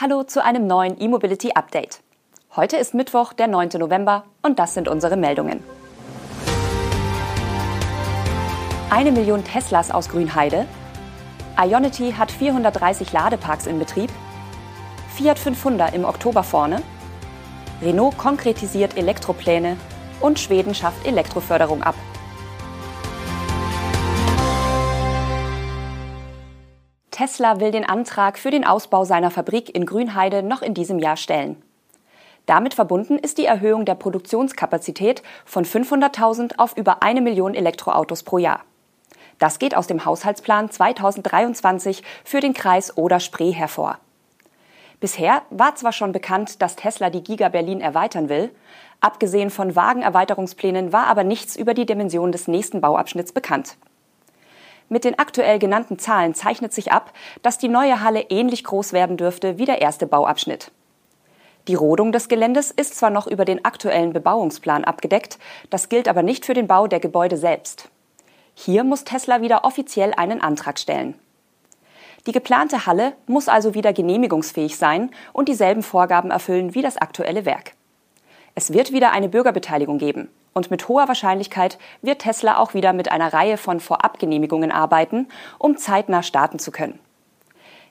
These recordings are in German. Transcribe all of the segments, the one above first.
Hallo zu einem neuen E-Mobility Update. Heute ist Mittwoch, der 9. November und das sind unsere Meldungen. Eine Million Teslas aus Grünheide. Ionity hat 430 Ladeparks in Betrieb. Fiat 500 im Oktober vorne. Renault konkretisiert Elektropläne und Schweden schafft Elektroförderung ab. Tesla will den Antrag für den Ausbau seiner Fabrik in Grünheide noch in diesem Jahr stellen. Damit verbunden ist die Erhöhung der Produktionskapazität von 500.000 auf über eine Million Elektroautos pro Jahr. Das geht aus dem Haushaltsplan 2023 für den Kreis Oder-Spree hervor. Bisher war zwar schon bekannt, dass Tesla die Giga Berlin erweitern will, abgesehen von vagen Erweiterungsplänen war aber nichts über die Dimension des nächsten Bauabschnitts bekannt. Mit den aktuell genannten Zahlen zeichnet sich ab, dass die neue Halle ähnlich groß werden dürfte wie der erste Bauabschnitt. Die Rodung des Geländes ist zwar noch über den aktuellen Bebauungsplan abgedeckt, das gilt aber nicht für den Bau der Gebäude selbst. Hier muss Tesla wieder offiziell einen Antrag stellen. Die geplante Halle muss also wieder genehmigungsfähig sein und dieselben Vorgaben erfüllen wie das aktuelle Werk. Es wird wieder eine Bürgerbeteiligung geben. Und mit hoher Wahrscheinlichkeit wird Tesla auch wieder mit einer Reihe von Vorabgenehmigungen arbeiten, um zeitnah starten zu können.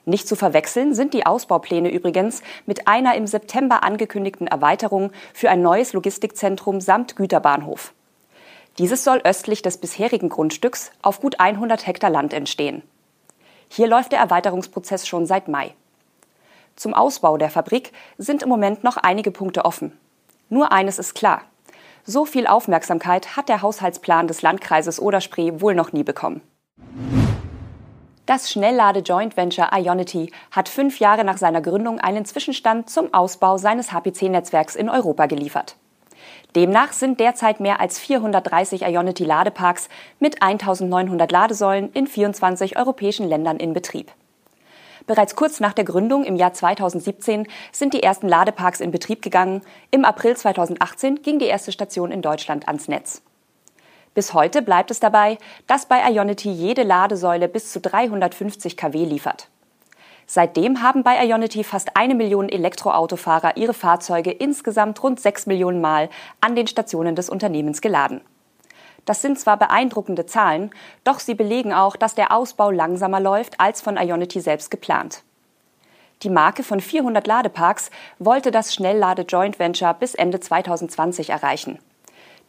Nicht zu verwechseln sind die Ausbaupläne übrigens mit einer im September angekündigten Erweiterung für ein neues Logistikzentrum samt Güterbahnhof. Dieses soll östlich des bisherigen Grundstücks auf gut 100 Hektar Land entstehen. Hier läuft der Erweiterungsprozess schon seit Mai. Zum Ausbau der Fabrik sind im Moment noch einige Punkte offen. Nur eines ist klar. So viel Aufmerksamkeit hat der Haushaltsplan des Landkreises Oderspree wohl noch nie bekommen. Das Schnelllade-Joint Venture Ionity hat fünf Jahre nach seiner Gründung einen Zwischenstand zum Ausbau seines HPC-Netzwerks in Europa geliefert. Demnach sind derzeit mehr als 430 Ionity-Ladeparks mit 1900 Ladesäulen in 24 europäischen Ländern in Betrieb. Bereits kurz nach der Gründung im Jahr 2017 sind die ersten Ladeparks in Betrieb gegangen. Im April 2018 ging die erste Station in Deutschland ans Netz. Bis heute bleibt es dabei, dass bei Ionity jede Ladesäule bis zu 350 kW liefert. Seitdem haben bei Ionity fast eine Million Elektroautofahrer ihre Fahrzeuge insgesamt rund sechs Millionen Mal an den Stationen des Unternehmens geladen. Das sind zwar beeindruckende Zahlen, doch sie belegen auch, dass der Ausbau langsamer läuft als von Ionity selbst geplant. Die Marke von 400 Ladeparks wollte das Schnelllade Joint Venture bis Ende 2020 erreichen.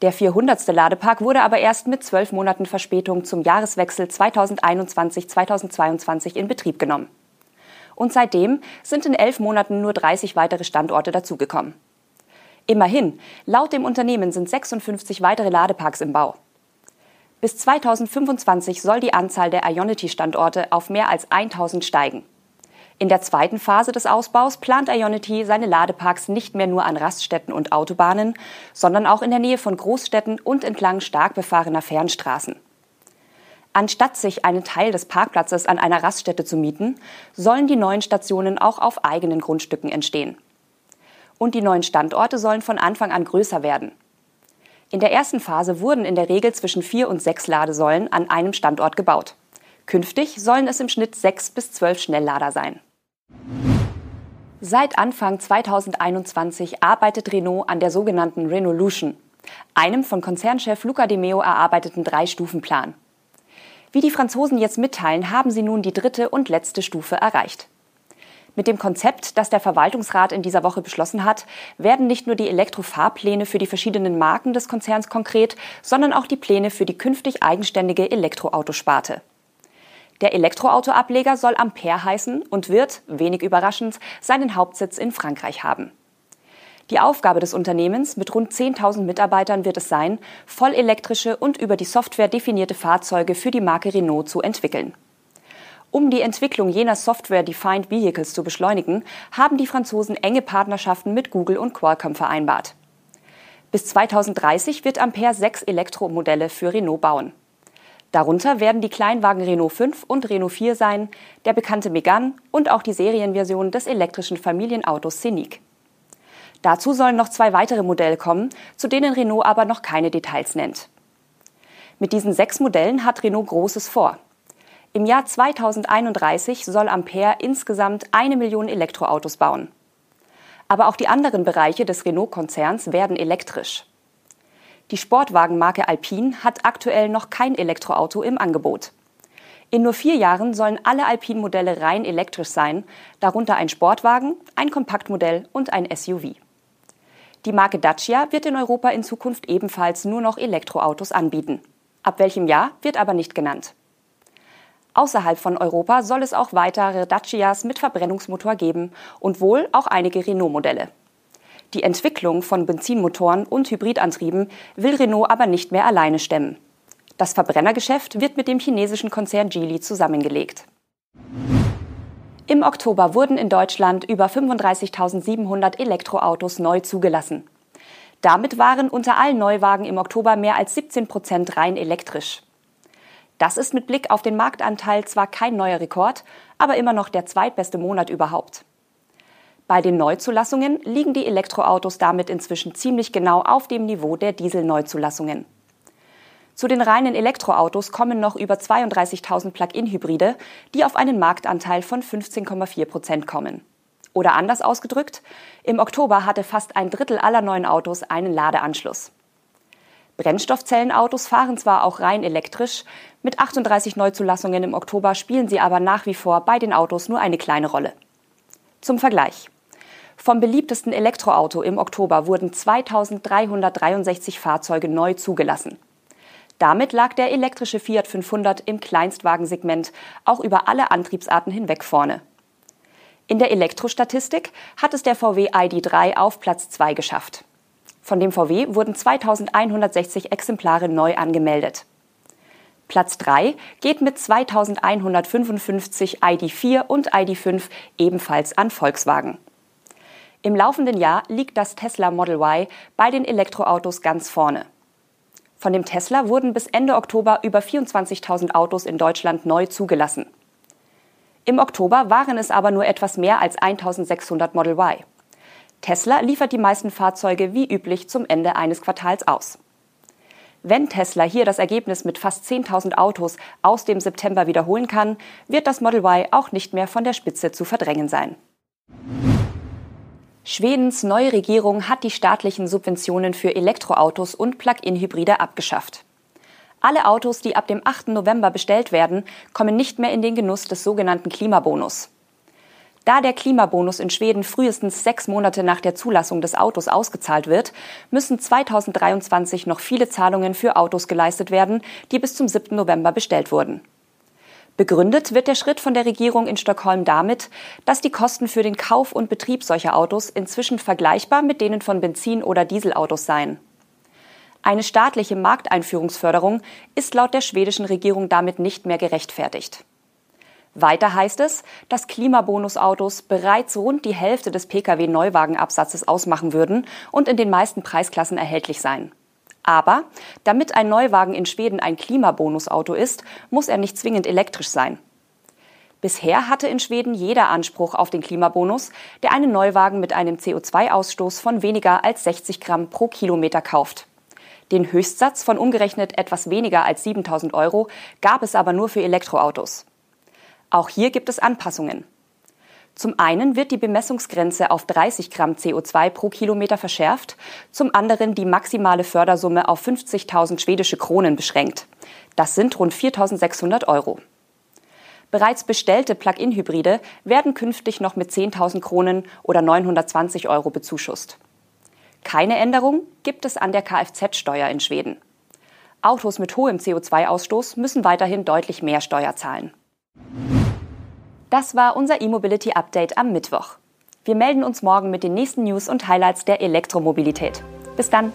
Der 400. Ladepark wurde aber erst mit zwölf Monaten Verspätung zum Jahreswechsel 2021-2022 in Betrieb genommen. Und seitdem sind in elf Monaten nur 30 weitere Standorte dazugekommen. Immerhin, laut dem Unternehmen sind 56 weitere Ladeparks im Bau. Bis 2025 soll die Anzahl der Ionity-Standorte auf mehr als 1000 steigen. In der zweiten Phase des Ausbaus plant Ionity seine Ladeparks nicht mehr nur an Raststätten und Autobahnen, sondern auch in der Nähe von Großstädten und entlang stark befahrener Fernstraßen. Anstatt sich einen Teil des Parkplatzes an einer Raststätte zu mieten, sollen die neuen Stationen auch auf eigenen Grundstücken entstehen. Und die neuen Standorte sollen von Anfang an größer werden. In der ersten Phase wurden in der Regel zwischen vier und sechs Ladesäulen an einem Standort gebaut. Künftig sollen es im Schnitt sechs bis zwölf Schnelllader sein. Seit Anfang 2021 arbeitet Renault an der sogenannten Renaulution, einem von Konzernchef Luca De Meo erarbeiteten Drei-Stufen-Plan. Wie die Franzosen jetzt mitteilen, haben sie nun die dritte und letzte Stufe erreicht. Mit dem Konzept, das der Verwaltungsrat in dieser Woche beschlossen hat, werden nicht nur die Elektrofahrpläne für die verschiedenen Marken des Konzerns konkret, sondern auch die Pläne für die künftig eigenständige Elektroautosparte. Der Elektroautoableger soll Ampere heißen und wird, wenig überraschend, seinen Hauptsitz in Frankreich haben. Die Aufgabe des Unternehmens mit rund 10.000 Mitarbeitern wird es sein, vollelektrische und über die Software definierte Fahrzeuge für die Marke Renault zu entwickeln. Um die Entwicklung jener Software-Defined Vehicles zu beschleunigen, haben die Franzosen enge Partnerschaften mit Google und Qualcomm vereinbart. Bis 2030 wird Ampere sechs Elektromodelle für Renault bauen. Darunter werden die Kleinwagen Renault 5 und Renault 4 sein, der bekannte Megane und auch die Serienversion des elektrischen Familienautos Scenic. Dazu sollen noch zwei weitere Modelle kommen, zu denen Renault aber noch keine Details nennt. Mit diesen sechs Modellen hat Renault Großes vor. Im Jahr 2031 soll Ampere insgesamt eine Million Elektroautos bauen. Aber auch die anderen Bereiche des Renault-Konzerns werden elektrisch. Die Sportwagenmarke Alpine hat aktuell noch kein Elektroauto im Angebot. In nur vier Jahren sollen alle Alpine-Modelle rein elektrisch sein, darunter ein Sportwagen, ein Kompaktmodell und ein SUV. Die Marke Dacia wird in Europa in Zukunft ebenfalls nur noch Elektroautos anbieten. Ab welchem Jahr wird aber nicht genannt. Außerhalb von Europa soll es auch weitere Dacias mit Verbrennungsmotor geben und wohl auch einige Renault-Modelle. Die Entwicklung von Benzinmotoren und Hybridantrieben will Renault aber nicht mehr alleine stemmen. Das Verbrennergeschäft wird mit dem chinesischen Konzern Geely zusammengelegt. Im Oktober wurden in Deutschland über 35.700 Elektroautos neu zugelassen. Damit waren unter allen Neuwagen im Oktober mehr als 17 Prozent rein elektrisch. Das ist mit Blick auf den Marktanteil zwar kein neuer Rekord, aber immer noch der zweitbeste Monat überhaupt. Bei den Neuzulassungen liegen die Elektroautos damit inzwischen ziemlich genau auf dem Niveau der Dieselneuzulassungen. Zu den reinen Elektroautos kommen noch über 32.000 Plug-in-Hybride, die auf einen Marktanteil von 15,4 Prozent kommen. Oder anders ausgedrückt, im Oktober hatte fast ein Drittel aller neuen Autos einen Ladeanschluss. Brennstoffzellenautos fahren zwar auch rein elektrisch, mit 38 Neuzulassungen im Oktober spielen sie aber nach wie vor bei den Autos nur eine kleine Rolle. Zum Vergleich. Vom beliebtesten Elektroauto im Oktober wurden 2363 Fahrzeuge neu zugelassen. Damit lag der elektrische Fiat 500 im Kleinstwagensegment auch über alle Antriebsarten hinweg vorne. In der Elektrostatistik hat es der VW ID3 auf Platz 2 geschafft. Von dem VW wurden 2160 Exemplare neu angemeldet. Platz 3 geht mit 2155 ID4 und ID5 ebenfalls an Volkswagen. Im laufenden Jahr liegt das Tesla Model Y bei den Elektroautos ganz vorne. Von dem Tesla wurden bis Ende Oktober über 24.000 Autos in Deutschland neu zugelassen. Im Oktober waren es aber nur etwas mehr als 1.600 Model Y. Tesla liefert die meisten Fahrzeuge wie üblich zum Ende eines Quartals aus. Wenn Tesla hier das Ergebnis mit fast 10.000 Autos aus dem September wiederholen kann, wird das Model Y auch nicht mehr von der Spitze zu verdrängen sein. Schwedens neue Regierung hat die staatlichen Subventionen für Elektroautos und Plug-in-Hybride abgeschafft. Alle Autos, die ab dem 8. November bestellt werden, kommen nicht mehr in den Genuss des sogenannten Klimabonus. Da der Klimabonus in Schweden frühestens sechs Monate nach der Zulassung des Autos ausgezahlt wird, müssen 2023 noch viele Zahlungen für Autos geleistet werden, die bis zum 7. November bestellt wurden. Begründet wird der Schritt von der Regierung in Stockholm damit, dass die Kosten für den Kauf und Betrieb solcher Autos inzwischen vergleichbar mit denen von Benzin- oder Dieselautos seien. Eine staatliche Markteinführungsförderung ist laut der schwedischen Regierung damit nicht mehr gerechtfertigt. Weiter heißt es, dass Klimabonusautos bereits rund die Hälfte des Pkw-Neuwagenabsatzes ausmachen würden und in den meisten Preisklassen erhältlich seien. Aber damit ein Neuwagen in Schweden ein Klimabonusauto ist, muss er nicht zwingend elektrisch sein. Bisher hatte in Schweden jeder Anspruch auf den Klimabonus, der einen Neuwagen mit einem CO2-Ausstoß von weniger als 60 Gramm pro Kilometer kauft. Den Höchstsatz von umgerechnet etwas weniger als 7000 Euro gab es aber nur für Elektroautos. Auch hier gibt es Anpassungen. Zum einen wird die Bemessungsgrenze auf 30 Gramm CO2 pro Kilometer verschärft, zum anderen die maximale Fördersumme auf 50.000 schwedische Kronen beschränkt. Das sind rund 4.600 Euro. Bereits bestellte Plug-in-Hybride werden künftig noch mit 10.000 Kronen oder 920 Euro bezuschusst. Keine Änderung gibt es an der Kfz-Steuer in Schweden. Autos mit hohem CO2-Ausstoß müssen weiterhin deutlich mehr Steuer zahlen. Das war unser E-Mobility Update am Mittwoch. Wir melden uns morgen mit den nächsten News und Highlights der Elektromobilität. Bis dann!